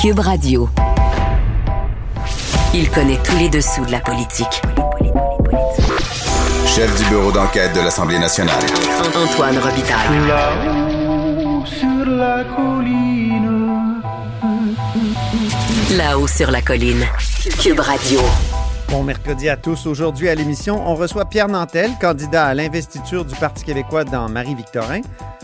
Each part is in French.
Cube Radio. Il connaît tous les dessous de la politique. Chef du bureau d'enquête de l'Assemblée nationale. Antoine Robitaille. Là-haut sur la colline. Là-haut sur la colline. Cube Radio. Bon mercredi à tous. Aujourd'hui à l'émission, on reçoit Pierre Nantel, candidat à l'investiture du Parti québécois dans Marie-Victorin.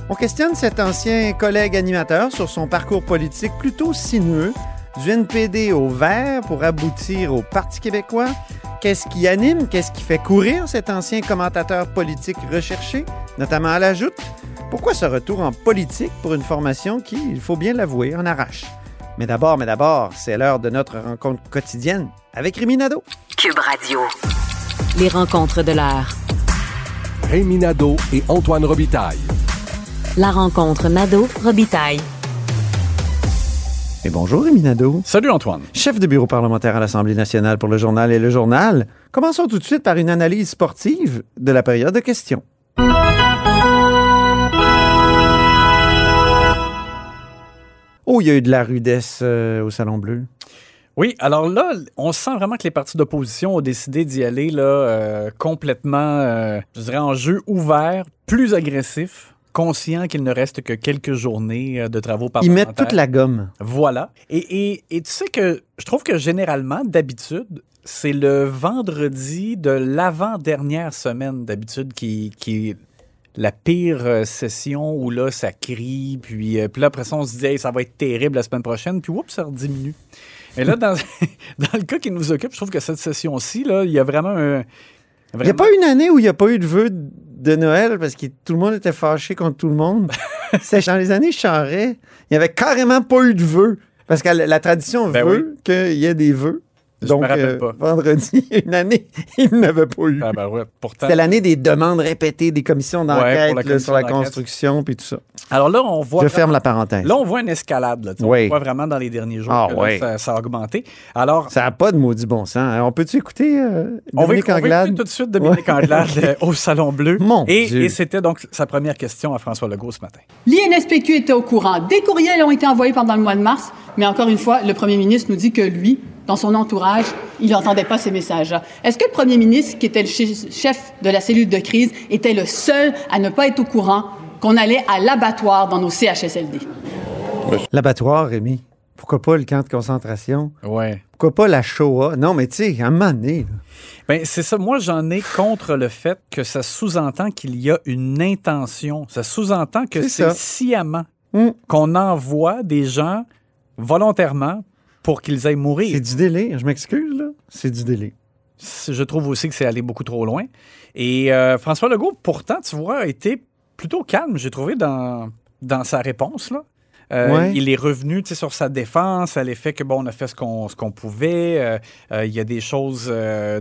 On questionne cet ancien collègue animateur sur son parcours politique plutôt sinueux, du NPD au vert pour aboutir au Parti québécois. Qu'est-ce qui anime, qu'est-ce qui fait courir cet ancien commentateur politique recherché, notamment à la joute? Pourquoi ce retour en politique pour une formation qui, il faut bien l'avouer, en arrache? Mais d'abord, mais d'abord, c'est l'heure de notre rencontre quotidienne avec Rémi Nadeau. Cube Radio. Les rencontres de l'heure. Rémi Nadeau et Antoine Robitaille. La rencontre Nadeau-Robitaille. Et bonjour Rémi Nadeau. Salut Antoine. Chef de bureau parlementaire à l'Assemblée nationale pour le journal et le journal. Commençons tout de suite par une analyse sportive de la période de questions. Oh, il y a eu de la rudesse euh, au Salon Bleu. Oui, alors là, on sent vraiment que les partis d'opposition ont décidé d'y aller là, euh, complètement, euh, je dirais, en jeu ouvert, plus agressif, conscient qu'il ne reste que quelques journées euh, de travaux Ils parlementaires. mettent toute la gomme. Voilà. Et, et- et tu sais que je trouve que généralement, d'habitude, c'est le vendredi de l'avant-dernière semaine, d'habitude, qui, qui est la pire euh, session où là, ça crie. Puis, euh, puis là, après ça, on se dit, Hey, ça va être terrible la semaine prochaine. Puis, oups, ça rediminue. Mais là, dans, dans le cas qui nous occupe, je trouve que cette session-ci, là, il y a vraiment un. Il n'y a pas une année où il n'y a pas eu de vœux de Noël parce que tout le monde était fâché contre tout le monde. C'est dans les années Charret, il n'y avait carrément pas eu de vœux. Parce que la, la tradition Ben veut qu'il y ait des vœux. Je Donc, me rappelle euh, pas. vendredi, une année, il n'avait pas eu. Ah, ben ouais, pourtant. C'était l'année des demandes répétées des commissions d'enquête commission sur la construction puis tout ça. Alors là, on voit. Je ferme la parenthèse. Là, on voit une escalade. Là. Oui. On voit vraiment dans les derniers jours Ah, que là, ça, ça a augmenté. Alors, Ça n'a pas de maudit bon sens. hein. On peut-tu écouter euh, on va, Dominique on va Anglade? écouter tout de suite Dominique Ouais. Anglade euh, au Salon Bleu. Mon et Dieu. et c'était donc sa première question à François Legault ce matin. L'INSPQ était au courant. Des courriels ont été envoyés pendant le mois de mars, mais encore une fois, le premier ministre nous dit que lui, dans son entourage, il n'entendait pas ces messages-là. Est-ce que le premier ministre, qui était le chef de la cellule de crise, était le seul à ne pas être au courant qu'on allait à l'abattoir dans nos CHSLD? L'abattoir, Rémi. Pourquoi pas le camp de concentration? Ouais. Pourquoi pas la Shoah? Non, mais tu sais, à un moment donné, là. Ben, c'est ça. Moi, j'en ai contre le fait que ça sous-entend qu'il y a une intention. Ça sous-entend que C'est sciemment Mm. qu'on envoie des gens volontairement pour qu'ils aillent mourir. c'est du délire. Je m'excuse, là. C'est du. C- Je trouve aussi que c'est allé beaucoup trop loin. Et euh, François Legault, pourtant, tu vois, a été plutôt calme, j'ai trouvé, dans, dans sa réponse. Là. Euh, Ouais. Il est revenu sur sa défense, à l'effet que, bon, on a fait ce qu'on qu'on pouvait. Euh, euh, il y a des choses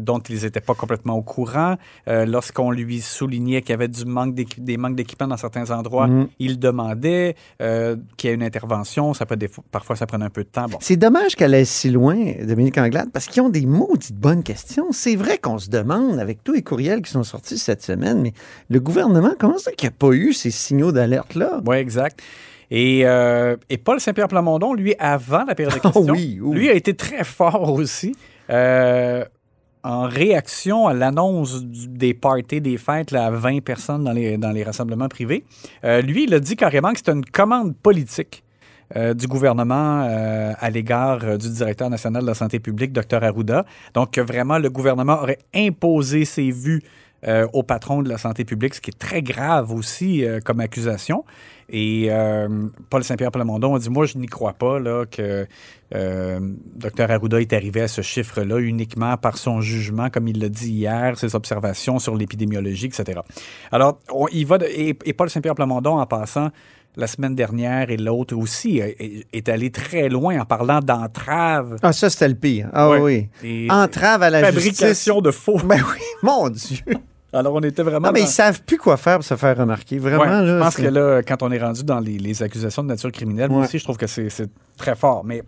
dont ils n'étaient pas complètement au courant. Lorsqu'on lui soulignait qu'il y avait du manque des manques d'équipement dans certains endroits, Mhm. il demandait qu'il y ait une intervention. Ça peut des parfois, ça prenait un peu de temps. Bon. C'est dommage qu'elle aille si loin, Dominique Anglade, parce qu'ils ont des maudites bonnes questions. C'est vrai qu'on se demande, avec tous les courriels qui sont sortis cette semaine, mais le gouvernement, comment ça qu'il n'y a pas eu ces signaux d'alerte-là? Oui, exact. Et, euh, et Paul Saint-Pierre Plamondon, lui, avant la période de Ah questions, oui, oui. lui a été très fort aussi. euh, en réaction à l'annonce des parties, des fêtes là, à 20 personnes dans les, dans les rassemblements privés, euh, lui, il a dit carrément que c'était une commande politique euh, du gouvernement euh, à l'égard euh, du directeur national de la santé publique, Dr Arruda. Donc, vraiment, le gouvernement aurait imposé ses vues euh, au patron de la santé publique, ce qui est très grave aussi euh, comme accusation. Et euh, Paul Saint-Pierre Plamondon a dit Moi, je n'y crois pas là, que Dr Arruda est arrivé à ce chiffre-là uniquement par son jugement, comme il l'a dit hier, ses observations sur l'épidémiologie, etc. Alors, on, il va de- et, et Paul Saint-Pierre Plamondon, en passant, la semaine dernière et l'autre aussi, est, allé très loin en parlant d'entrave. Ah, ça, c'était le pire. Ah oui. Et Entrave à la fabrication de faux. justice. Ben oui, mon Dieu. Alors, on était vraiment. Non, mais dans- ils savent plus quoi faire pour se faire remarquer. Vraiment, Ouais, là. je pense que là, quand on est rendu dans les, les accusations de nature criminelle, moi aussi, je trouve que c'est c'est très fort. Mais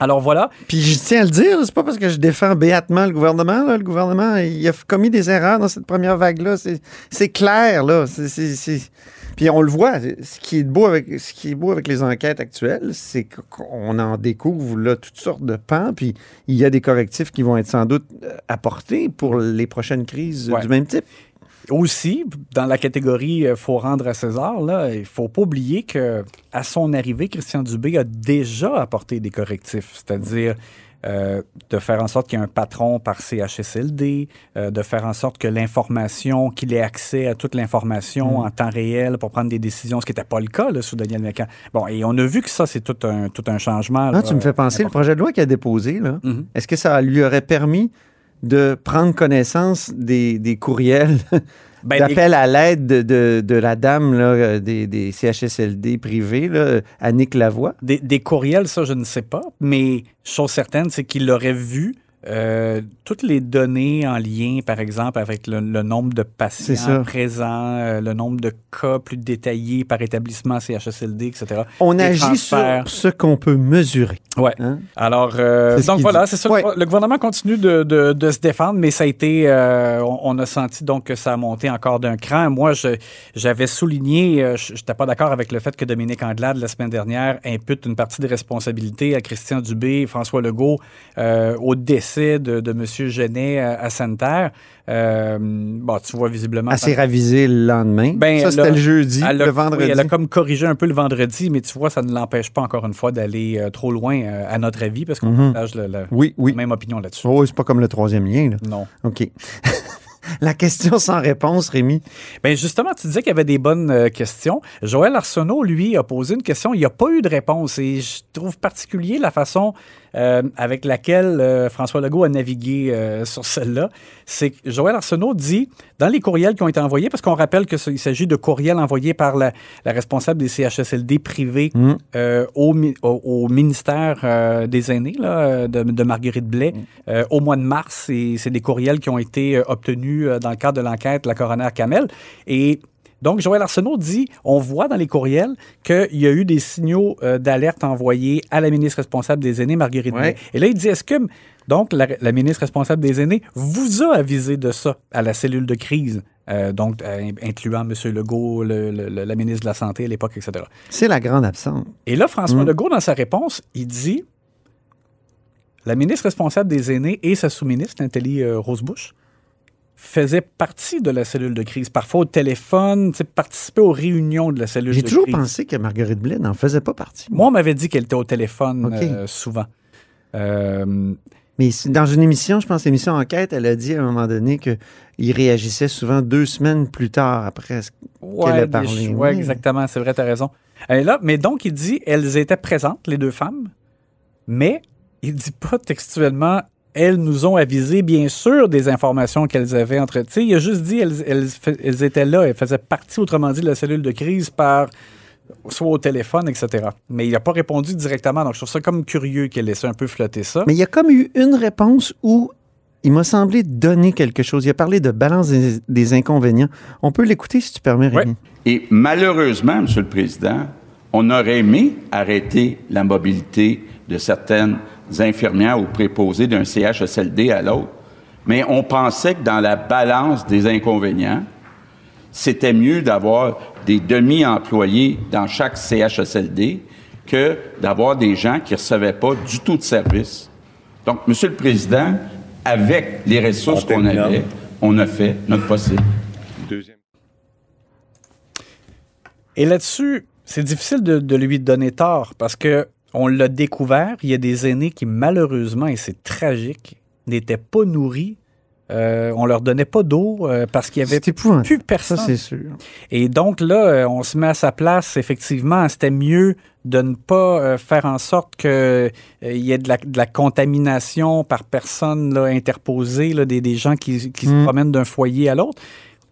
Alors voilà. Puis je tiens à le dire, c'est pas parce que je défends béatement le gouvernement. là. Le gouvernement, il a commis des erreurs dans cette première vague-là. C'est- clair, là. C'est- Puis on le voit. Ce qui est beau avec, ce qui est beau avec les enquêtes actuelles, c'est qu'on en découvre là, toutes sortes de pans. Puis il y a des correctifs qui vont être sans doute euh, apportés pour les prochaines crises Ouais. du même type. Aussi, dans la catégorie euh, faut rendre à César, là, il faut pas oublier que à son arrivée, Christian Dubé a déjà apporté des correctifs, c'est-à-dire euh, de faire en sorte qu'il y ait un patron par CHSLD, euh, de faire en sorte que l'information, qu'il ait accès à toute l'information en temps réel pour prendre des décisions, ce qui n'était pas le cas là, sous Daniel Mécan. Bon, et on a vu que ça, c'est tout un, tout un changement. Ah, là, tu me fais penser, le projet de loi qu'il a déposé, là, Mhm. est-ce que ça lui aurait permis de prendre connaissance des, des courriels Ben, d'appel à l'aide de, de- de la dame là, euh, des, des CHSLD privés, là, Annick Lavoie? Des, courriels, ça, je ne sais pas, mais chose certaine, c'est qu'il aurait vu euh, toutes les données en lien, par exemple, avec le, le nombre de patients présents, euh, le nombre de cas plus détaillés par établissement CHSLD, etc. On agit sur ce qu'on peut mesurer. Ouais. hein? Alors, euh, donc voilà, c'est ça. Ouais. Le gouvernement continue de, de- de se défendre, mais ça a été, on, on a senti donc que ça a monté encore d'un cran. Moi, j'avais souligné, je n'étais pas d'accord avec le fait que Dominique Anglade, la semaine dernière, impute une partie des responsabilités à Christian Dubé, François Legault, au décès de, de M. Genet à, à Santerre. Euh, bon, tu vois visiblement... Elle s'est ravisée le lendemain. Ben, ça, c'était le jeudi, a- le oui, vendredi. elle a comme corrigé un peu le vendredi, mais tu vois, ça ne l'empêche pas encore une fois d'aller euh, trop loin, euh, à notre avis, parce qu'on Mhm. partage Oui, oui. la même opinion là-dessus. Oh, c'est pas comme le troisième lien. Là. Non. OK. la question sans réponse, Rémi. Ben justement, tu disais qu'il y avait des bonnes euh, questions. Joël Arsenault, lui, a posé une question. Il n'y a pas eu de réponse. Et je trouve particulier la façon euh, avec laquelle euh, François Legault a navigué euh, sur celle-là. C'est que Joël Arsenault dit, dans les courriels qui ont été envoyés, parce qu'on rappelle qu'il s'agit de courriels envoyés par la, la responsable des CHSLD privés Mm. au, mi- au- au ministère des aînés là, de, de Marguerite Blais euh, au mois de mars. Et c'est des courriels qui ont été obtenus dans le cadre de l'enquête de la coroner Kamel. Et donc, Joël Arsenault dit on voit dans les courriels qu'il y a eu des signaux euh, d'alerte envoyés à la ministre responsable des aînés, Marguerite Ouais. Et là, il dit est-ce que donc la, la ministre responsable des aînés vous a avisé de ça à la cellule de crise euh, donc euh, incluant M. Legault, le- le- le- la ministre de la Santé à l'époque, etc. C'est la grande absente. Et là, François Mm. Legault, dans sa réponse, il dit la ministre responsable des aînés et sa sous-ministre, Nathalie euh, Faisaient partie de la cellule de crise. Parfois au téléphone, participaient aux réunions de la cellule de J'ai crise. toujours pensé que Marguerite Blais n'en faisait pas partie. Moi, on m'avait dit qu'elle était au téléphone euh, souvent. Euh, Mais dans une émission, je pense, l'émission Enquête, elle a dit à un moment donné qu'il réagissait souvent deux semaines plus tard après. ce- ouais, a des parlé, oui. ouais, exactement, c'est vrai, tu as raison. Et là, mais donc, il dit elles étaient présentes, les deux femmes, mais il dit pas textuellement elles nous ont avisé, bien sûr, des informations qu'elles avaient entre. Tu sais, il a juste dit elles, elles, elles étaient là, elles faisaient partie, autrement dit, de la cellule de crise par soit au téléphone, etc. Mais il n'a pas répondu directement, donc je trouve ça comme curieux qu'il ait laissé un peu flotter ça. Mais il y a comme eu une réponse où il m'a semblé donner quelque chose. Il a parlé de balance des, des inconvénients. On peut l'écouter si tu permets, Ouais. Rémi. Et malheureusement, Monsieur le Président, on aurait aimé arrêter la mobilité de certaines infirmières ou préposées d'un CHSLD à l'autre, mais on pensait que dans la balance des inconvénients, c'était mieux d'avoir des demi-employés dans chaque CHSLD que d'avoir des gens qui ne recevaient pas du tout de service. Donc, Monsieur le Président, avec les ressources qu'on avait, on a fait notre possible. Et là-dessus, c'est difficile de, de lui donner tort parce que on l'a découvert. Il y a des aînés qui, malheureusement, et c'est tragique, n'étaient pas nourris. Euh, on leur donnait pas d'eau euh, parce qu'il y avait plus personne. c'est sûr. Et donc là, euh, on se met à sa place. Effectivement, c'était mieux de ne pas faire en sorte qu'il y ait de la, de la contamination par personne là, interposée, là, des, des gens qui, qui se Mm. promènent d'un foyer à l'autre.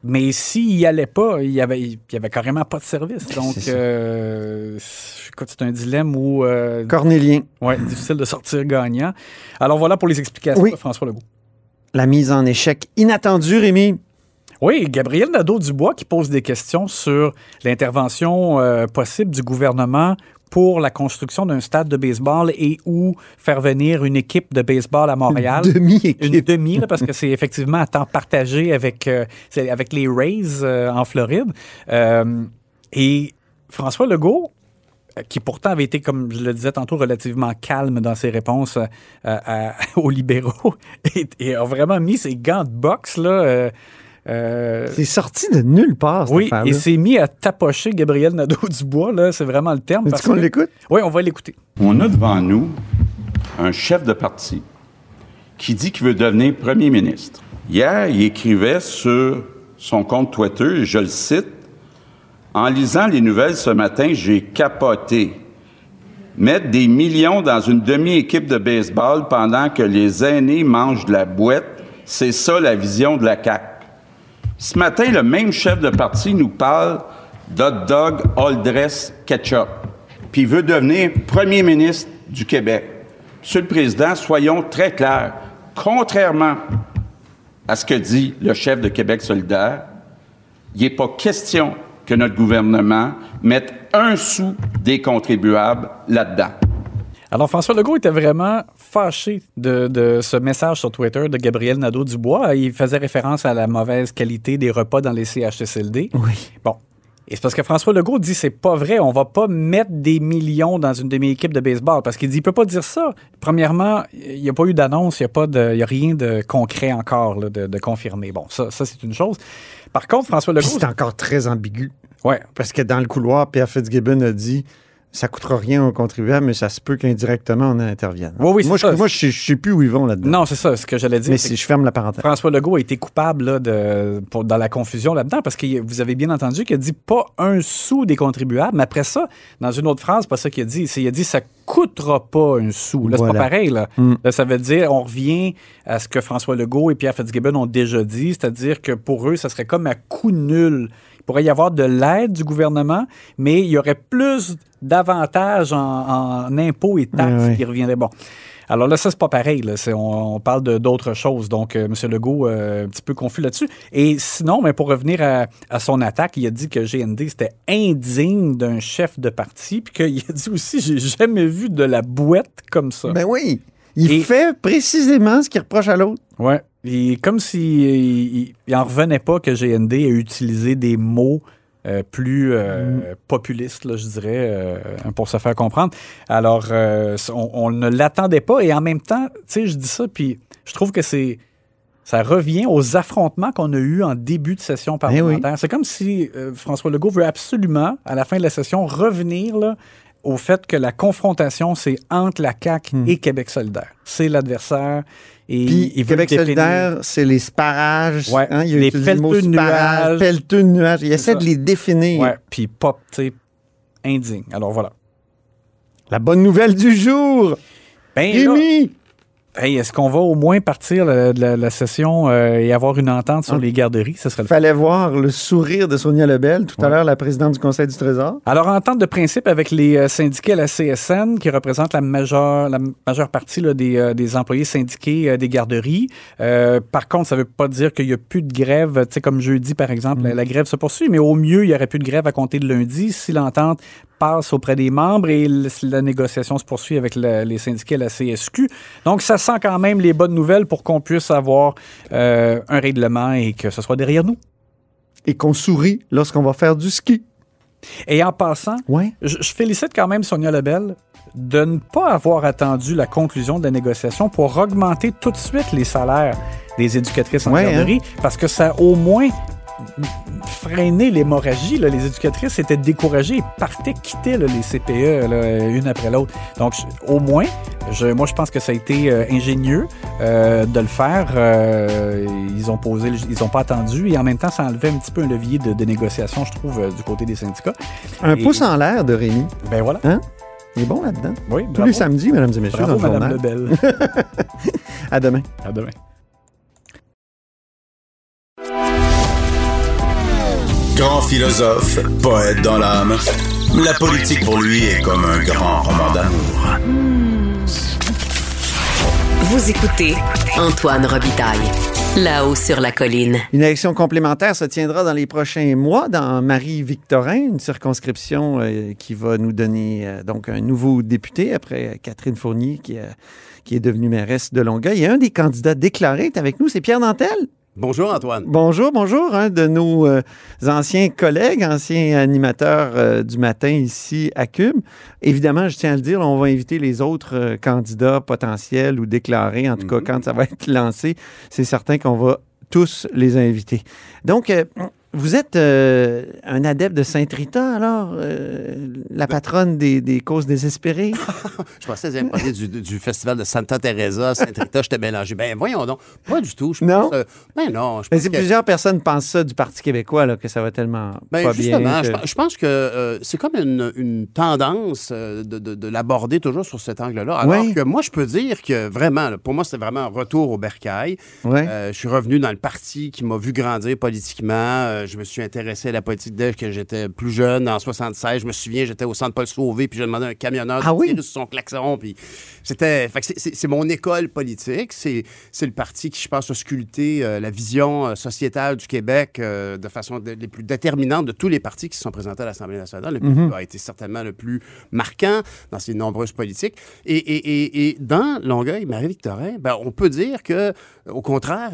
Mais s'il n'y allait pas, il y avait, il y avait carrément pas de service. Donc, euh, c'est un dilemme où, euh, Cornélien, ouais, difficile de sortir gagnant. Alors voilà pour les explications Oui. de François Legault. la mise en échec inattendue, Rémi. Oui, Gabriel Nadeau-Dubois qui pose des questions sur l'intervention euh, possible du gouvernement pour la construction d'un stade de baseball et ou faire venir une équipe de baseball à Montréal. Une demi-équipe. Une demi, là, parce que c'est effectivement à temps partagé avec, euh, avec les Rays euh, en Floride. Euh, et François Legault, euh, qui pourtant avait été, comme je le disais tantôt, relativement calme dans ses réponses euh, à- aux libéraux, et, et a vraiment mis ses gants de boxe, là. Euh, C'est sorti de nulle part, cette oui, et s'est mis à tapocher Gabriel Nadeau-Dubois, là, c'est vraiment le terme. Parce qu'on que- l'écoute? Oui, on va l'écouter. On a devant nous un chef de parti qui dit qu'il veut devenir premier ministre. Hier, il écrivait sur son compte Twitter, et je le cite, En lisant les nouvelles ce matin, j'ai capoté. Mettre des millions dans une demi-équipe de baseball pendant que les aînés mangent de la boîte, c'est ça la vision de la CAQ. Ce matin, le même chef de parti nous parle d'hot dog all dress ketchup, puis veut devenir premier ministre du Québec. Monsieur le Président, soyons très clairs. Contrairement à ce que dit le chef de Québec solidaire, il n'est pas question que notre gouvernement mette un sou des contribuables là-dedans. Alors, François Legault était vraiment fâché de, de ce message sur Twitter de Gabriel Nadeau-Dubois. Il faisait référence à la mauvaise qualité des repas dans les CHSLD. Oui. Bon. Et c'est parce que François Legault dit c'est pas vrai, on va pas mettre des millions dans une demi-équipe de baseball. Parce qu'il dit il peut pas dire ça. Premièrement, il n'y a pas eu d'annonce, il n'y a, pas de- il y a rien de concret encore là, de, de confirmé. Bon, ça, ça c'est une chose. Par contre, François Legault. c'est encore très ambigu. Ouais. Parce que dans le couloir, Pierre Fitzgibbon a dit ça coûtera rien aux contribuables, mais ça se peut qu'indirectement on intervienne. Oui, oui, c'est moi, je, moi, je sais- plus où ils vont là-dedans. Non, c'est ça, ce que j'allais dire. mais si je ferme la parenthèse. François Legault a été coupable là, de, pour- dans la confusion là-dedans parce que vous avez bien entendu qu'il a dit pas un sou des contribuables. Mais après ça, dans une autre phrase, pas ça qu'il a dit. Il a dit ça coûtera pas un sou. Là, c'est pas pareil. Là. Mm. Là, ça veut dire on revient à ce que François Legault et Pierre Fitzgibbon ont déjà dit, c'est-à-dire que pour eux, ça serait comme à coût nul. Il pourrait y avoir de l'aide du gouvernement, mais il y aurait plus d'avantages en, en impôts et taxes qui reviendraient. Bon. Alors là, ça, c'est pas pareil. Là. On, on parle d'autres choses. Donc, euh, M. Legault, euh, un petit peu confus là-dessus. Et sinon, mais pour revenir à, à son attaque, il a dit que GND, c'était indigne d'un chef de parti. Puis qu'il a dit aussi, j'ai jamais vu de la boîte comme ça. Ben oui. Il Et- fait précisément ce qu'il reproche à l'autre. Ouais. Et comme s'il il, il en revenait pas que GND ait utilisé des mots euh, plus euh, populistes, là, je dirais, euh, pour se faire comprendre. Alors, euh, on, on ne l'attendait pas. Et en même temps, tu sais, je dis ça, puis je trouve que c'est. Ça revient aux affrontements qu'on a eus en début de session parlementaire. C'est comme si François Legault veut absolument, à la fin de la session, revenir là, au fait que la confrontation, c'est entre la CAQ et Québec solidaire. C'est l'adversaire. Et Puis il veut Québec solidaire, c'est les sparages. Ouais, hein, il a les le pelleteux de nuages. pelleteux de nuages. Il essaie ça. de les définir. Ouais, puis pop, tu sais, indigne. Alors voilà. La bonne nouvelle du jour. Ben Rémi! Hey, est-ce qu'on va au moins partir la, la- la session euh, et avoir une entente sur les garderies? Ce serait le Fallait voir le sourire de Sonia Lebel, tout à l'heure, la présidente du Conseil du Trésor. Alors, entente de principe avec les euh, syndiqués à la CSN, qui représentent la majeure, la majeure partie là, des, euh, des employés syndiqués euh, des garderies. Euh, par contre, ça ne veut pas dire qu'il n'y a plus de grève. Tu sais, comme jeudi, par exemple, la, la grève se poursuit, mais au mieux, il n'y aurait plus de grève à compter de lundi si l'entente passe auprès des membres et la négociation se poursuit avec la- les syndiqués à la CSQ. Donc, ça sent quand même les bonnes nouvelles pour qu'on puisse avoir euh, un règlement et que ce soit derrière nous. Et qu'on sourit lorsqu'on va faire du ski. Et en passant, Ouais. Je, je félicite quand même Sonia Lebel de ne pas avoir attendu la conclusion de la négociation pour augmenter tout de suite les salaires des éducatrices en Ouais, garderie, parce que ça au moins freiné l'hémorragie. Les éducatrices étaient découragées et partaient quitter là, les CPE là, une après l'autre. Donc, au moins, je, moi, je pense que ça a été euh, ingénieux euh, de le faire. Euh, ils ont posé, ils n'ont pas attendu et en même temps, ça enlevait un petit peu un levier de, de négociation, je trouve, du côté des syndicats. Un Et- pouce en l'air de Rémi. Ben voilà. Il est bon là-dedans. Oui, Tous bravo. les samedis, mesdames et messieurs, Bravo, dans le Madame journal. Lebel. À demain. à demain. Grand philosophe, poète dans l'âme, la politique pour lui est comme un grand roman d'amour. Vous écoutez Antoine Robitaille, là-haut sur la colline. Une élection complémentaire se tiendra dans les prochains mois dans Marie-Victorin, une circonscription euh, qui va nous donner euh, donc un nouveau député après Catherine Fournier qui, euh, qui est devenue mairesse de Longueuil. Et un des candidats déclarés est avec nous, c'est Pierre Nantel. Bonjour Antoine. Bonjour, bonjour, un de nos euh, anciens collègues, anciens animateurs euh, du matin ici à Cube. Évidemment, je tiens à le dire, on va inviter les autres euh, candidats potentiels ou déclarés, en tout cas quand ça va être lancé, c'est certain qu'on va tous les inviter. Donc, vous êtes euh, un adepte de Sainte-Rita, alors, euh, la patronne des, des causes désespérées? Je pensais que vous parler du, du festival de Santa Teresa, Saint-Rita, j'étais mélangé. Ben voyons donc, pas du tout. Je Non? pense, euh, ben non, je Mais pense c'est que- plusieurs personnes pensent ça du Parti québécois, là, que ça va tellement Ben, pas justement, bien. je, que- pe- je pense que c'est comme une, une tendance de, de- de l'aborder toujours sur cet angle-là. Alors Oui. que moi, je peux dire que vraiment, là, pour moi, c'était vraiment un retour au bercail. Euh, je suis revenu dans le parti qui m'a vu grandir politiquement. Euh, je me suis intéressé à la politique dès que j'étais plus jeune, en 76. Je me souviens, j'étais au centre Paul Sauvé, puis j'ai demandé à un camionneur Ah de oui? tirer sur son klaxon. Puis c'était, c'est- mon école politique. C'est le parti qui, je pense, a sculpté euh, la vision euh, sociétale du Québec euh, de façon de- les plus déterminantes de tous les partis qui se sont présentés à l'Assemblée nationale. Le PQ a été certainement le plus marquant dans ses nombreuses politiques. Et, et- et- et dans Longueuil, Marie-Victorin, ben, on peut dire que, au contraire,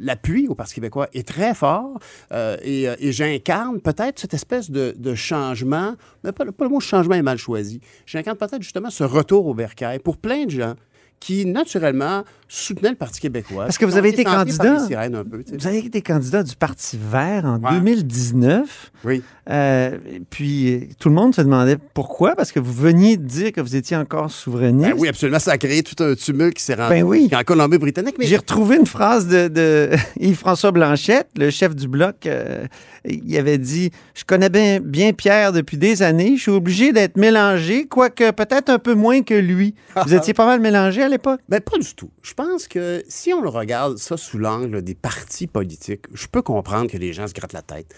l'appui au Parti québécois est très fort euh, euh, et j'incarne peut-être cette espèce de, changement, mais pas, pas le mot changement est mal choisi. J'incarne peut-être justement ce retour au bercail pour plein de gens qui, naturellement, soutenaient le Parti québécois. Parce que vous avez été candidat. peu. Vous avez été candidat du Parti vert en Ouais. 2019. Oui. Euh, puis euh, tout le monde se demandait pourquoi, parce que vous veniez de dire que vous étiez encore souverainiste. Ben oui, absolument. Ça a créé tout un tumulte qui s'est rendu Ben oui. en Colombie-Britannique. Mais J'ai retrouvé une phrase de, de Yves-François Blanchette, le chef du bloc. euh, il avait dit Je connais bien, bien Pierre depuis des années. Je suis obligé d'être mélangé, quoique peut-être un peu moins que lui. Vous étiez pas mal mélangé à l'époque? Ben, pas du tout. Je pense que si on le regarde ça sous l'angle des partis politiques, je peux comprendre que les gens se grattent la tête.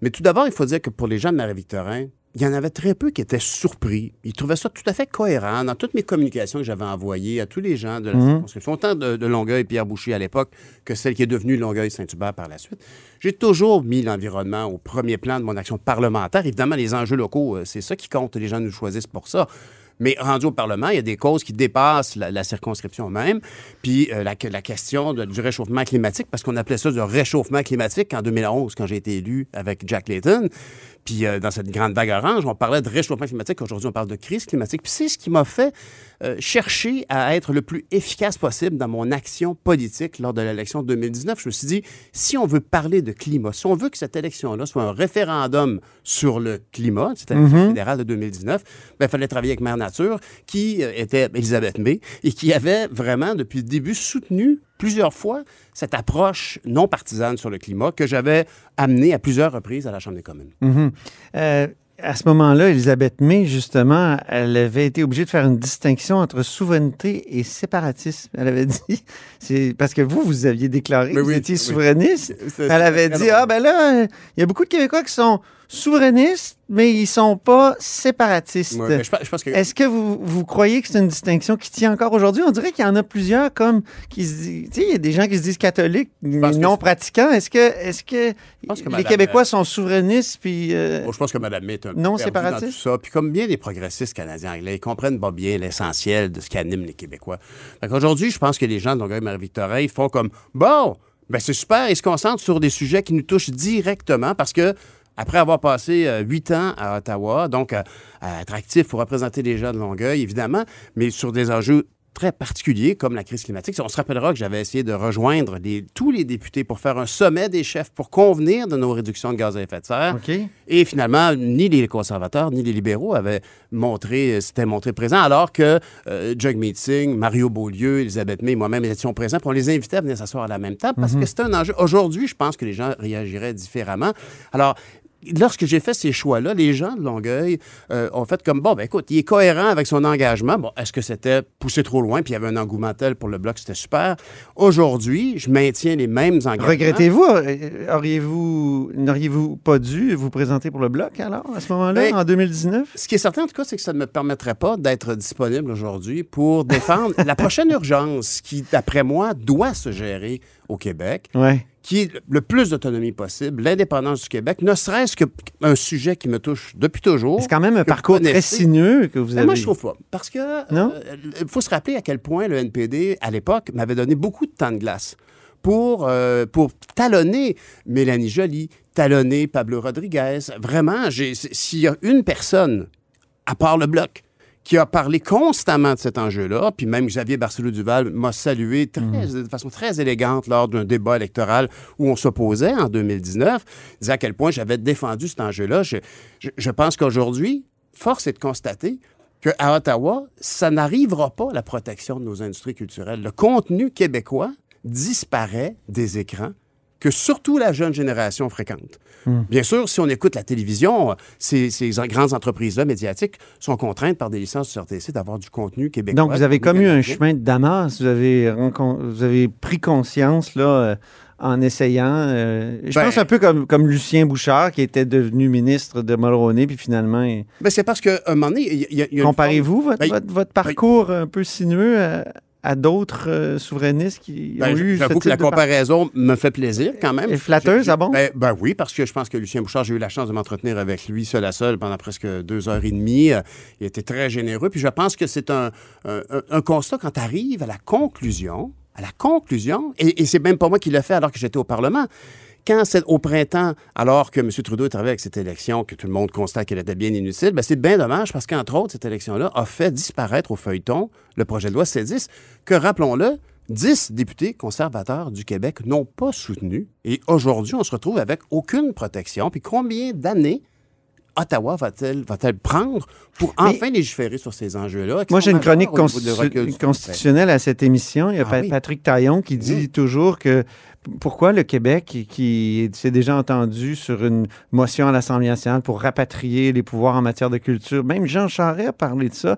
Mais tout d'abord, il faut dire que pour les gens de Marie-Victorin, il y en avait très peu qui étaient surpris. Ils trouvaient ça tout à fait cohérent dans toutes mes communications que j'avais envoyées à tous les gens de la circonscription, autant de, de Longueuil Pierre Boucher à l'époque que celle qui est devenue Longueuil-Saint-Hubert par la suite. J'ai toujours mis l'environnement au premier plan de mon action parlementaire. Évidemment, les enjeux locaux, euh, c'est ça qui compte. Les gens nous choisissent pour ça. Mais rendu au Parlement, il y a des causes qui dépassent la, circonscription même. Puis euh, la, la question du réchauffement climatique, parce qu'on appelait ça du réchauffement climatique en 2011, quand j'ai été élu avec Jack Layton. Puis euh, dans cette grande vague orange, on parlait de réchauffement climatique. Aujourd'hui, on parle de crise climatique. Puis c'est ce qui m'a fait euh, chercher à être le plus efficace possible dans mon action politique lors de l'élection de 2019. Je me suis dit, si on veut parler de climat, si on veut que cette élection-là soit un référendum sur le climat, cette élection fédérale de 2019, ben, il fallait travailler avec Mère Nature, qui euh, était Elisabeth May, et qui avait vraiment, depuis le début, soutenu plusieurs fois cette approche non partisane sur le climat que j'avais amenée à plusieurs reprises à la Chambre des communes. Mhm. Euh, à ce moment-là, Elisabeth May, justement, elle avait été obligée de faire une distinction entre souveraineté et séparatisme. Elle avait dit, c'est parce que vous, vous aviez déclaré que Mais vous oui, étiez souverainiste. Elle avait dit, ah ben là, il y a beaucoup de Québécois qui sont souverainistes, mais ils sont pas séparatistes. Ouais, mais je, pense- je pense que Est-ce que vous, vous croyez que c'est une distinction qui tient encore aujourd'hui? On dirait qu'il y en a plusieurs comme qui se disent. Tu sais, il y a des gens qui se disent catholiques, mais non pratiquants. Est-ce que, est-ce que, les Madame- Québécois sont souverainistes puis. euh, Bon, je pense que Mme May est un peu Non séparatiste? dans tout ça. Puis comme bien des progressistes canadiens anglais, ils comprennent pas bien l'essentiel de ce qui anime les Québécois. Aujourd'hui, je pense que les gens de Longueuil-Marie-Victorin, ils font comme bon, ben c'est super, ils se concentrent sur des sujets qui nous touchent directement parce que après avoir passé euh, huit ans à Ottawa, donc euh, à être actif pour représenter les gens de Longueuil, évidemment, mais sur des enjeux très particuliers comme la crise climatique. On se rappellera que j'avais essayé de rejoindre les- tous les députés pour faire un sommet des chefs pour convenir de nos réductions de gaz à effet de serre. Et finalement, ni les conservateurs ni les libéraux avaient montré, euh, s'étaient montrés présents, alors que euh, Jagmeet Singh, Mario Beaulieu, Elisabeth May et moi-même étions présents. Puis on les invitait à venir s'asseoir à la même table parce que c'est un enjeu. Aujourd'hui, je pense que les gens réagiraient différemment. Alors, lorsque j'ai fait ces choix-là, les gens de Longueuil euh, ont fait comme, bon, ben écoute, il est cohérent avec son engagement. Bon, est-ce que c'était poussé trop loin, puis il y avait un engouement tel pour le bloc, c'était super. Aujourd'hui, je maintiens les mêmes engagements. Regrettez-vous? euh, Auriez-vous, n'auriez-vous pas dû vous présenter pour le bloc alors, à ce moment-là, Ben, en 2019? Ce qui est certain, en tout cas, c'est que ça ne me permettrait pas d'être disponible aujourd'hui pour défendre la prochaine urgence qui, d'après moi, doit se gérer au Québec, Ouais. qui est le plus d'autonomie possible, l'indépendance du Québec, ne serait-ce qu'un sujet qui me touche depuis toujours. C'est quand même un parcours très sinueux que vous Mais avez. moi, je trouve pas. Parce que Non? euh, il faut se rappeler à quel point le NPD, à l'époque, m'avait donné beaucoup de temps de glace pour, euh, pour talonner Mélanie Joly, talonner Pablo Rodriguez. Vraiment, s'il y a une personne, à part le Bloc, qui a parlé constamment de cet enjeu-là, puis même Xavier Barcelot-Duval m'a salué très- Mhm. de façon très élégante lors d'un débat électoral où on s'opposait en 2019, disant à quel point j'avais défendu cet enjeu-là. Je, je- je pense qu'aujourd'hui, force est de constater qu'à Ottawa, ça n'arrivera pas, la protection de nos industries culturelles. Le contenu québécois disparaît des écrans que surtout la jeune génération fréquente. Bien sûr, si on écoute la télévision, ces, ces grandes entreprises-là médiatiques sont contraintes par des licences du RTC d'avoir du contenu québécois. Donc, vous avez eu un chemin de Damas. Vous avez, rencon- vous avez pris conscience, là, euh, en essayant. euh, je Ben- pense un peu comme, comme Lucien Bouchard, qui était devenu ministre de Mulroney, puis finalement. Ben, c'est parce qu'à un moment donné, il y a- y Comparez-vous votre, Ben, votre, votre parcours un peu sinueux à, à d'autres euh, souverainistes qui Ben, ont eu J'avoue type que la de comparaison me fait plaisir quand même. Et flatteuse, ah bon? Ben, ben oui, parce que je pense que Lucien Bouchard, j'ai eu la chance de m'entretenir avec lui seul à seul pendant presque deux heures et demie. Euh, Il était très généreux. Puis je pense que c'est un, un- un constat quand tu arrives à la conclusion, à la conclusion, et, et c'est même pas moi qui l'ai fait alors que j'étais au Parlement. Quand c'est au printemps, alors que M. Trudeau est arrivé avec cette élection, que tout le monde constate qu'elle était bien inutile, ben c'est bien dommage parce qu'entre autres, cette élection-là a fait disparaître au feuilleton le projet de loi C10, que, rappelons-le, 10 députés conservateurs du Québec n'ont pas soutenu. Et aujourd'hui, on se retrouve avec aucune protection. Puis combien d'années Ottawa va-t-elle va-t-elle prendre pour Mais- enfin légiférer sur ces enjeux-là? Moi, j'ai une chronique constitu- constitutionnelle à cette émission. Il y a Ah oui. Patrick Taillon qui dit toujours que pourquoi le Québec, qui, s'est déjà entendu sur une motion à l'Assemblée nationale pour rapatrier les pouvoirs en matière de culture, même Jean Charest a parlé de ça.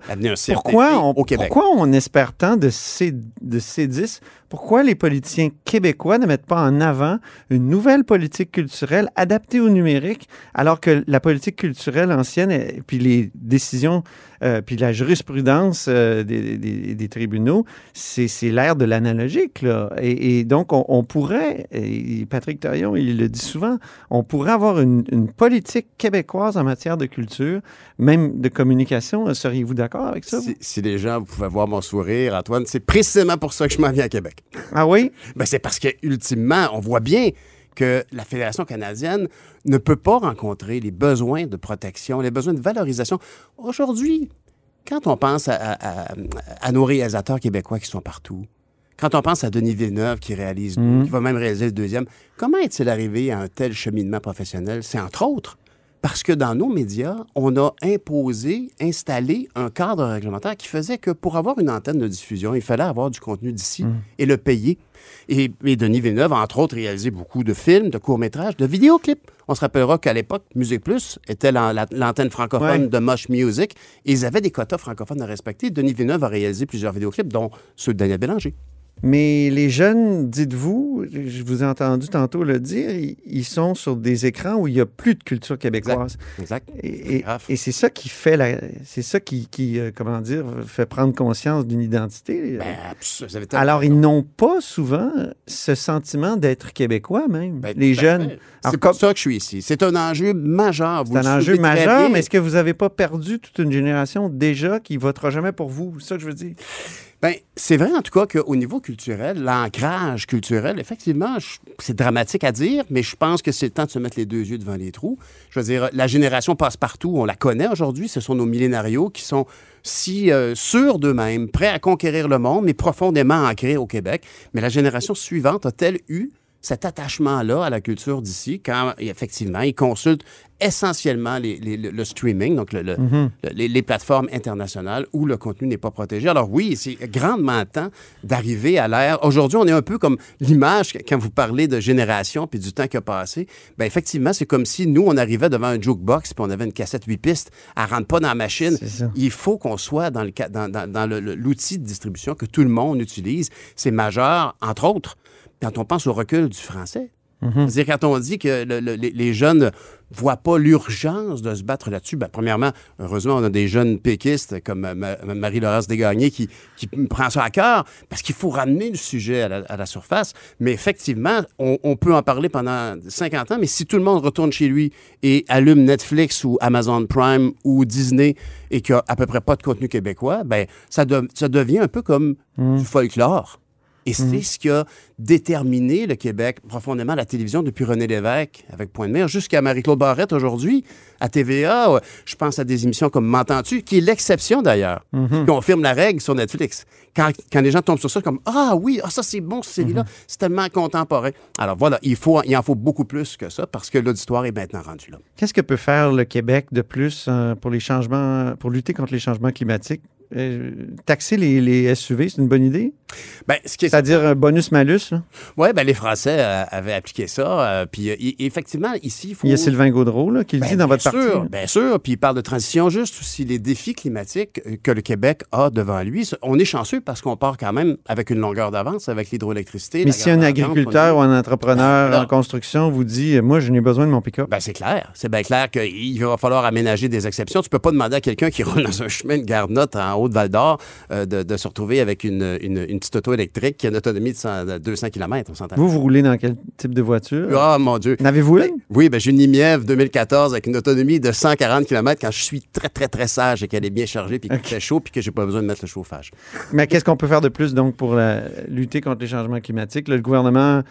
Pourquoi on, au Québec. pourquoi on espère tant de, C, de C10? Pourquoi les politiciens québécois ne mettent pas en avant une nouvelle politique culturelle adaptée au numérique, alors que la politique culturelle ancienne, et puis les décisions, euh, puis la jurisprudence euh, des, des- des tribunaux, c'est l'ère de l'analogique. Et, et donc, on, on pourrait, et Patrick Taillon, il le dit souvent, on pourrait avoir une, une politique québécoise en matière de culture, même de communication. Seriez-vous d'accord avec ça? Si, si les gens pouvaient voir mon sourire, Antoine, c'est précisément pour ça que je m'en viens à Québec. Ah oui? Ben, c'est parce que, ultimement, on voit bien que la Fédération canadienne ne peut pas rencontrer les besoins de protection, les besoins de valorisation. Aujourd'hui, quand on pense à, à- à- à nos réalisateurs québécois qui sont partout, quand on pense à Denis Villeneuve qui réalise, Mhm. qui va même réaliser le deuxième, comment est-il arrivé à un tel cheminement professionnel? C'est entre autres parce que dans nos médias, on a imposé, installé un cadre réglementaire qui faisait que pour avoir une antenne de diffusion, il fallait avoir du contenu d'ici et le payer. Et, et Denis Villeneuve, entre autres, réalisé beaucoup de films, de courts-métrages, de vidéoclips. On se rappellera qu'à l'époque, Musique Plus était l'an- la- l'antenne francophone Ouais. de Mosh Music et ils avaient des quotas francophones à respecter. Denis Villeneuve a réalisé plusieurs vidéoclips, dont ceux de Daniel Bélanger. Mais les jeunes, dites-vous, je vous ai entendu tantôt le dire, ils, sont sur des écrans où il n'y a plus de culture québécoise. Exact. Et, et- grave. et c'est ça qui fait la, c'est ça qui, qui, euh, comment dire, fait prendre conscience d'une identité. Ben, Alors, ils n'ont pas souvent ce sentiment d'être québécois, même, Ben, les jeunes. C'est pour ça que je suis ici. C'est un enjeu majeur. vous C'est un enjeu majeur, mais est-ce que vous n'avez pas perdu toute une génération déjà qui ne votera jamais pour vous? C'est ça que je veux dire. Ben, c'est vrai en tout cas qu'au niveau culturel, l'ancrage culturel, effectivement, c'est dramatique à dire, mais je pense que c'est le temps de se mettre les deux yeux devant les trous. Je veux dire, la génération passe partout, on la connaît aujourd'hui, ce sont nos millénarios qui sont si euh, sûrs d'eux-mêmes, prêts à conquérir le monde, mais profondément ancrés au Québec. Mais la génération suivante a-t-elle eu cet attachement-là à la culture d'ici quand, effectivement, ils consultent essentiellement les- les- le, streaming, donc le- le- Mhm. le- les, les plateformes internationales où le contenu n'est pas protégé. Alors oui, c'est grandement temps d'arriver à l'ère. Aujourd'hui, on est un peu comme l'image quand vous parlez de génération puis du temps qui a passé. Ben effectivement, c'est comme si nous, on arrivait devant un jukebox puis on avait une cassette 8 pistes. Elle rentre pas dans la machine. Il faut qu'on soit dans le dans, l'outil de distribution que tout le monde utilise. C'est majeur, entre autres, quand on pense au recul du français. C'est-à-dire, quand on dit que le- le- les- jeunes ne voient pas l'urgence de se battre là-dessus, ben, premièrement, heureusement, on a des jeunes péquistes comme euh, Ma- Marie-Laurence Desgagnés qui, qui prend ça à cœur parce qu'il faut ramener le sujet à la, à la surface. Mais effectivement, on, on peut en parler pendant 50 ans, mais si tout le monde retourne chez lui et allume Netflix ou Amazon Prime ou Disney et qu'il n'y a à peu près pas de contenu québécois, ben, ça, de- ça devient un peu comme du folklore. Et c'est ce qui a déterminé le Québec profondément, la télévision, depuis René Lévesque avec Point de Mer jusqu'à Marie-Claude Barrette aujourd'hui, à TVA. Je pense à des émissions comme M'entends-tu, qui est l'exception d'ailleurs, qui confirme la règle sur Netflix. Quand, quand les gens tombent sur ça, comme Ah oui, ah, ça c'est bon, cette série-là, c'est tellement contemporain. Alors voilà, il, faut, il en faut beaucoup plus que ça parce que l'auditoire est maintenant rendu là. Qu'est-ce que peut faire le Québec de plus euh, pour les changements, pour lutter contre les changements climatiques? Euh, taxer les, les SUV, c'est une bonne idée? Ben, ce C'est-à-dire un bonus-malus? là? Oui, ben, les Français euh, avaient appliqué ça. euh, puis euh, effectivement, ici, il faut. Il y a Sylvain Gaudreau là, qui le Ben, dit dans bien votre sûr, parti. Bien sûr, puis il parle de transition juste aussi, les défis climatiques que le Québec a devant lui. On est chanceux parce qu'on part quand même avec une longueur d'avance avec l'hydroélectricité. Mais si un agriculteur ou un entrepreneur Ben, en construction vous dit Moi, je n'ai besoin de mon pick-up. Ben, c'est clair. C'est bien clair qu'il va falloir aménager des exceptions. Tu peux pas demander à quelqu'un qui roule dans un chemin de Garnotte en Haute-Val-d'Or de, de se retrouver avec une, une- une petite auto électrique qui a une autonomie de 100 de 200 km, on. Vous, vous roulez dans quel type de voiture? Ah, mon Dieu. N'avez-vous Ben, une? oui, ben, j'ai une Nimièvre 2014 avec une autonomie de 140 km quand je suis très, très, très sage et qu'elle est bien chargée puis qu'il fait chaud puis que j'ai pas besoin de mettre le chauffage. Mais qu'est-ce qu'on peut faire de plus donc pour la- lutter contre les changements climatiques? Là, le gouvernement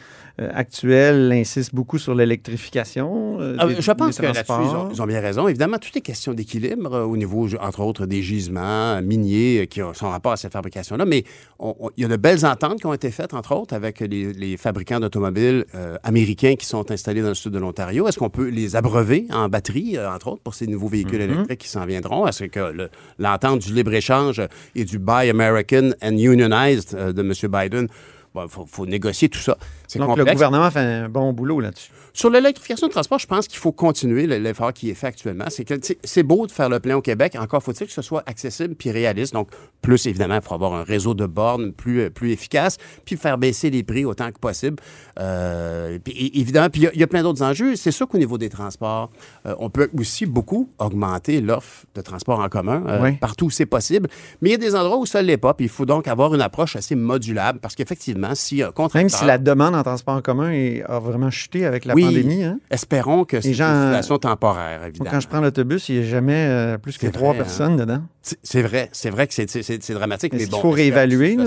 actuel insiste beaucoup sur l'électrification. euh, Ah, je pense que là-dessus, ils ont, ils ont bien raison. Évidemment, tout est question d'équilibre euh, au niveau, entre autres, des gisements euh, miniers euh, qui ont- sont en rapport à cette fabrication-là. Mais on- on- il y a de belles ententes qui ont été faites, entre autres, avec les, les fabricants d'automobiles euh, américains qui sont installés dans le sud de l'Ontario. Est-ce qu'on peut les abreuver en batterie, euh, entre autres, pour ces nouveaux véhicules Mm-hmm. électriques qui s'en viendront? Est-ce que le- l'entente du libre-échange et du Buy American and Unionized euh, de M. Biden, il faut, faut négocier tout ça. C'est Donc, le gouvernement fait un bon boulot là-dessus. Sur l'électrification du transport, je pense qu'il faut continuer le- l'effort qui est fait actuellement. C'est que beau de faire le plein au Québec. Encore faut-il que ce soit accessible puis réaliste. Donc, plus évidemment, il faut avoir un réseau de bornes plus, euh, plus efficace, puis faire baisser les prix autant que possible. Euh, puis, évidemment, puis il y a- il y, a plein d'autres enjeux. C'est sûr qu'au niveau des transports, euh, on peut aussi beaucoup augmenter l'offre de transport en commun euh, Oui. partout où c'est possible. Mais il y a des endroits où ça ne l'est pas. Puis il faut donc avoir une approche assez modulable parce qu'effectivement, si un Même si la demande en transport en commun est- a vraiment chuté avec la Oui. pandémie. hein. Espérons que c'est gens, une situation temporaire, Moi, évidemment. quand je prends l'autobus, il n'y a jamais euh, plus que trois vrai, hein. personnes dedans. C'est vrai, c'est vrai que c'est- dramatique, mais Est-ce bon. qu'il faut réévaluer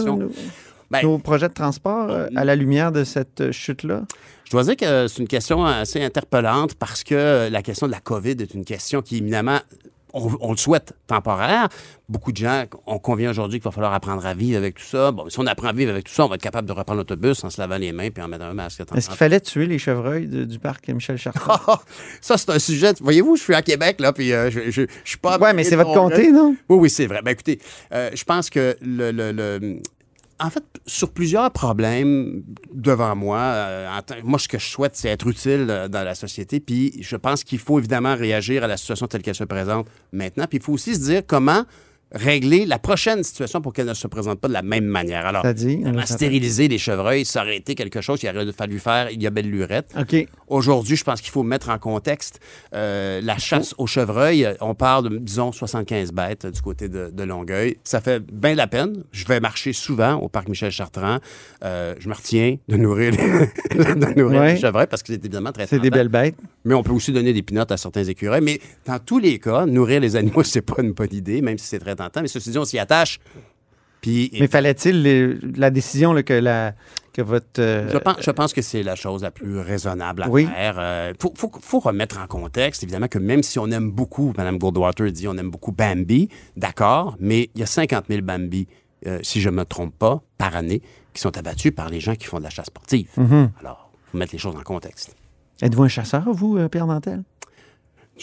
Ben, nos projets de transport euh, à la lumière de cette euh, chute-là? Je dois dire que c'est une question assez interpellante parce que la question de la COVID est une question qui, éminemment, on, on le souhaite temporaire. Beaucoup de gens, on convient aujourd'hui qu'il va falloir apprendre à vivre avec tout ça. Bon, si on apprend à vivre avec tout ça, on va être capable de reprendre l'autobus en se lavant les mains puis en mettant un masque. Est-ce qu'il fallait tuer les chevreuils de- du parc Michel Chartrand? Ça, c'est un sujet. Voyez-vous, je suis à Québec, là, puis euh, je, je, je suis pas. ouais, mais c'est votre comté, non? Oui, oui, c'est vrai. Ben, écoutez, euh, je pense que le, le- le- En fait, sur plusieurs problèmes devant moi, euh, moi, ce que je souhaite, c'est être utile euh, dans la société. Puis je pense qu'il faut évidemment réagir à la situation telle qu'elle se présente maintenant. Puis il faut aussi se dire comment régler la prochaine situation pour qu'elle ne se présente pas de la même manière. Alors, évidemment, stériliser les chevreuils, ça aurait été quelque chose qu'il aurait fallu faire il y a belle lurette. Aujourd'hui, je pense qu'il faut mettre en contexte euh, la chasse aux chevreuils. On parle de, disons, 75 bêtes du côté de, de Longueuil. Ça fait bien la peine. Je vais marcher souvent au parc Michel Chartrand. Euh, je me retiens de nourrir les, de nourrir Ouais. les chevreuils parce que c'est évidemment très C'est des belles bêtes. Mais on peut aussi donner des pinottes à certains écureuils. Mais dans tous les cas, nourrir les animaux, c'est pas une bonne idée, même si c'est très tentant. Mais ceci dit, on s'y attache. Puis, Mais fallait-il la décision là, que, la, que votre. euh, Je pense, je pense que c'est la chose la plus raisonnable à Oui. faire. Il faut, faut- faut remettre en contexte, évidemment, que même si on aime beaucoup, Mme Goldwater dit, on aime beaucoup Bambi, d'accord, mais il y a 50 000 Bambi, euh, si je ne me trompe pas, par année, qui sont abattus par les gens qui font de la chasse sportive. Mhm. Alors, faut mettre les choses en contexte. Êtes-vous un chasseur, vous, euh, Pierre Nantel?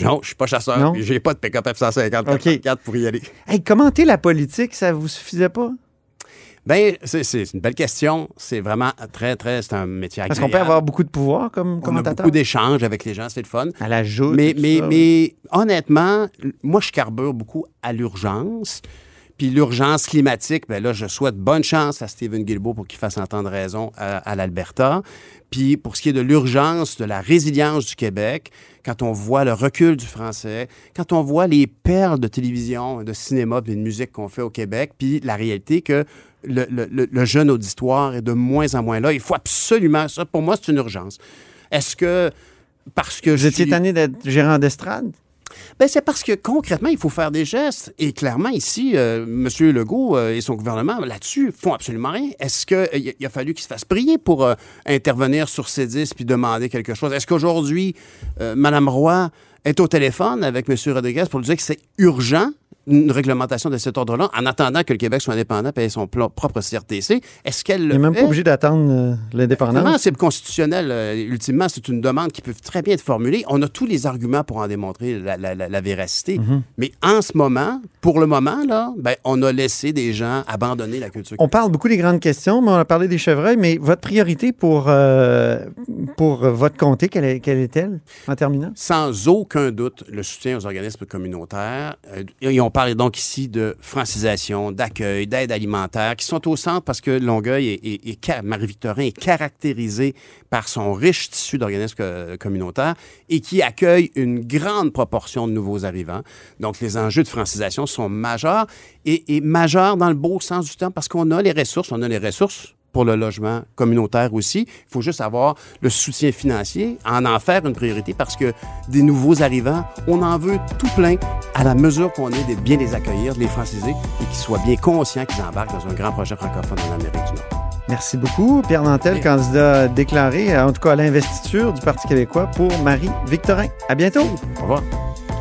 Non, je suis pas chasseur. J'ai pas de pick-up F-150 OK. 4 pour y aller. Hey, commenter la politique, ça vous suffisait pas? Ben, c'est- une belle question. C'est vraiment très, très. C'est un métier Parce agréable. qu'on peut avoir beaucoup de pouvoir comme On a commentateur. beaucoup d'échanges avec les gens, c'est le fun. À la joute. Mais, ça. mais honnêtement, moi, je carbure beaucoup à l'urgence. Puis l'urgence climatique, ben là, je souhaite bonne chance à Stephen Guilbeault pour qu'il fasse entendre raison à, à l'Alberta. Puis pour ce qui est de l'urgence, de la résilience du Québec, quand on voit le recul du français, quand on voit les perles de télévision, de cinéma, puis de musique qu'on fait au Québec, puis la réalité que le, le- le- jeune auditoire est de moins en moins là, il faut absolument ça. Pour moi, c'est une urgence. Est-ce que parce que Vous je étiez tanné d'être gérant d'estrade? Ben, c'est parce que concrètement, il faut faire des gestes. Et clairement, ici, euh, M. Legault euh, et son gouvernement, là-dessus, font absolument rien. Est-ce qu'il il a fallu qu'il se fasse prier pour euh, intervenir sur ces 10 puis demander quelque chose? Est-ce qu'aujourd'hui, euh, Mme Roy est au téléphone avec M. Rodriguez pour lui dire que c'est urgent? Une réglementation de cet ordre-là, en attendant que le Québec soit indépendant et ait son propre CRTC. Est-ce qu'elle Il n'est même pas obligé d'attendre euh, l'indépendance. c'est constitutionnel. euh, ultimement, c'est une demande qui peut très bien être formulée. On a tous les arguments pour en démontrer la, la- la- la véracité. Mhm. Mais en ce moment, pour le moment, là, ben, on a laissé des gens abandonner la culture. On parle beaucoup des grandes questions, mais on a parlé des chevreuils. Mais votre priorité pour, euh, pour votre comté, quelle, est- quelle est-elle en terminant? Sans aucun doute, le soutien aux organismes communautaires. Et on parle donc ici de francisation, d'accueil, d'aide alimentaire, qui sont au centre parce que Longueuil ca- Marie-Victorin est caractérisé par son riche tissu d'organismes co- communautaires et qui accueille une grande proportion de nouveaux arrivants. Donc, les enjeux de francisation sont majeurs et, et majeurs dans le beau sens du terme parce qu'on a les ressources, on a les ressources pour le logement communautaire aussi. Il faut juste avoir le soutien financier, en en faire une priorité parce que des nouveaux arrivants, on en veut tout plein à la mesure qu'on est de bien les accueillir, de les franciser et qu'ils soient bien conscients qu'ils embarquent dans un grand projet francophone en Amérique du Nord. Merci beaucoup. Pierre Nantel, candidat déclaré, en tout cas à l'investiture du Parti québécois pour Marie-Victorin. À bientôt. Au revoir.